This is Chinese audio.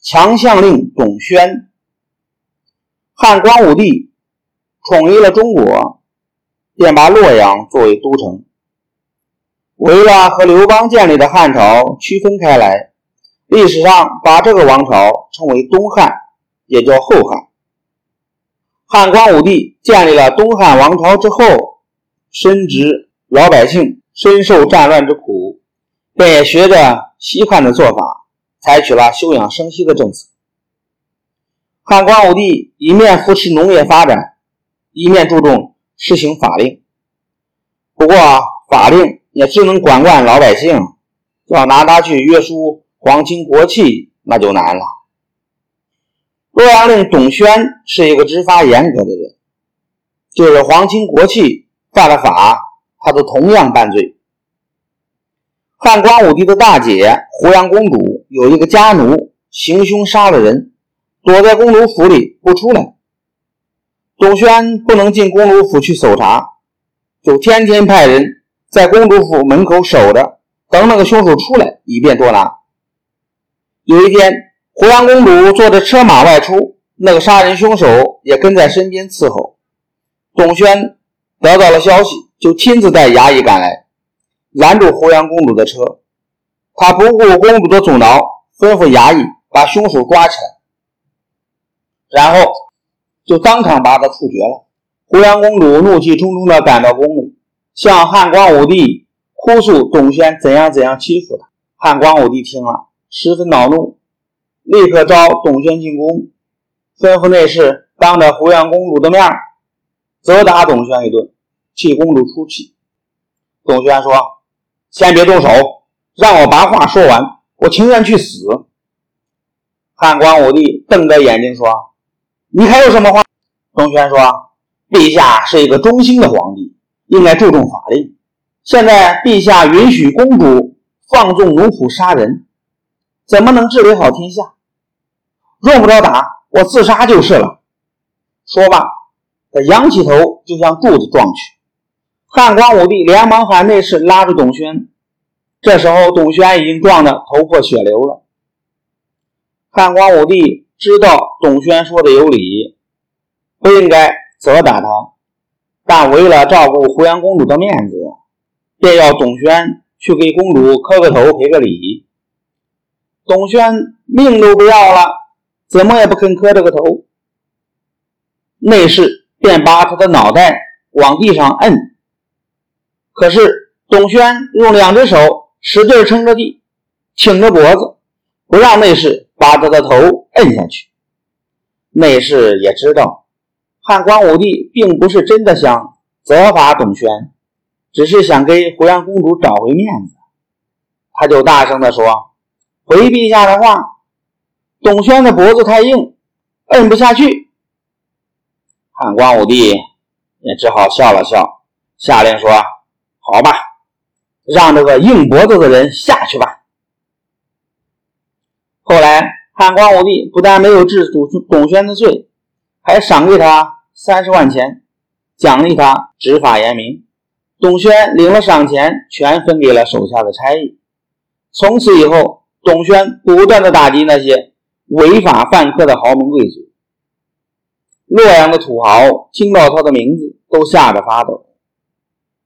强项令董宣。汉光武帝统一了中国，便把洛阳作为都城。为了和刘邦建立的汉朝区分开来，历史上把这个王朝称为东汉，也叫后汉。汉光武帝建立了东汉王朝之后，深知老百姓深受战乱之苦，便也学着西汉的做法，采取了休养生息的政策。汉光武帝一面扶持农业发展，一面注重施行法令。不过，法令也只能管管老百姓，要拿它去约束皇亲国戚，那就难了。洛阳令董宣是一个执法严格的人，就是皇亲国戚犯了法，他都同样犯罪。汉光武帝的大姐胡杨公主有一个家奴行凶杀了人。躲在公主府里不出来，董宣不能进公主府去搜查，就天天派人在公主府门口守着，等那个凶手出来，以便捉拿。有一天，胡杨公主坐着车马外出，那个杀人凶手也跟在身边伺候。董宣得到了消息，就亲自带衙役赶来，拦住胡杨公主的车。他不顾公主的阻挠，吩咐衙役把凶手抓起来。然后就当场把他处决了。胡杨公主怒气冲冲地赶到宫里，向汉光武帝哭诉董宣怎样怎样欺负她。汉光武帝听了，十分恼怒，立刻召董宣进宫，吩咐内侍当着胡杨公主的面责打董宣一顿，替公主出气。董宣说：“先别动手，让我把话说完，我情愿去死。”汉光武帝瞪着眼睛说。你还有什么话？董宣说：“陛下是一个忠心的皇帝，应该注重法令。现在陛下允许公主放纵奴仆杀人，怎么能治理好天下？用不着打，我自杀就是了。”说罢，他仰起头就向柱子撞去。汉光武帝连忙喊内侍拉住董宣。这时候，董宣已经撞得头破血流了。汉光武帝。知道董宣说的有理，不应该责打他，但为了照顾胡杨公主的面子，便要董宣去给公主磕个头赔个礼。董宣命都不要了，怎么也不肯磕这个头。内侍便把他的脑袋往地上摁，可是董宣用两只手使劲撑着地，挺着脖子，不让内侍。把他的头摁下去。内侍也知道，汉光武帝并不是真的想责罚董宣，只是想给胡杨公主找回面子。他就大声地说：“回陛下的话，董宣的脖子太硬，摁不下去。”汉光武帝也只好笑了笑，下令说：“好吧，让这个硬脖子的人下去吧。”后来，汉光武帝不但没有治董董宣的罪，还赏给他三十万钱，奖励他执法严明。董宣领了赏钱，全分给了手下的差役。从此以后，董宣不断的打击那些违法犯科的豪门贵族。洛阳的土豪听到他的名字，都吓得发抖。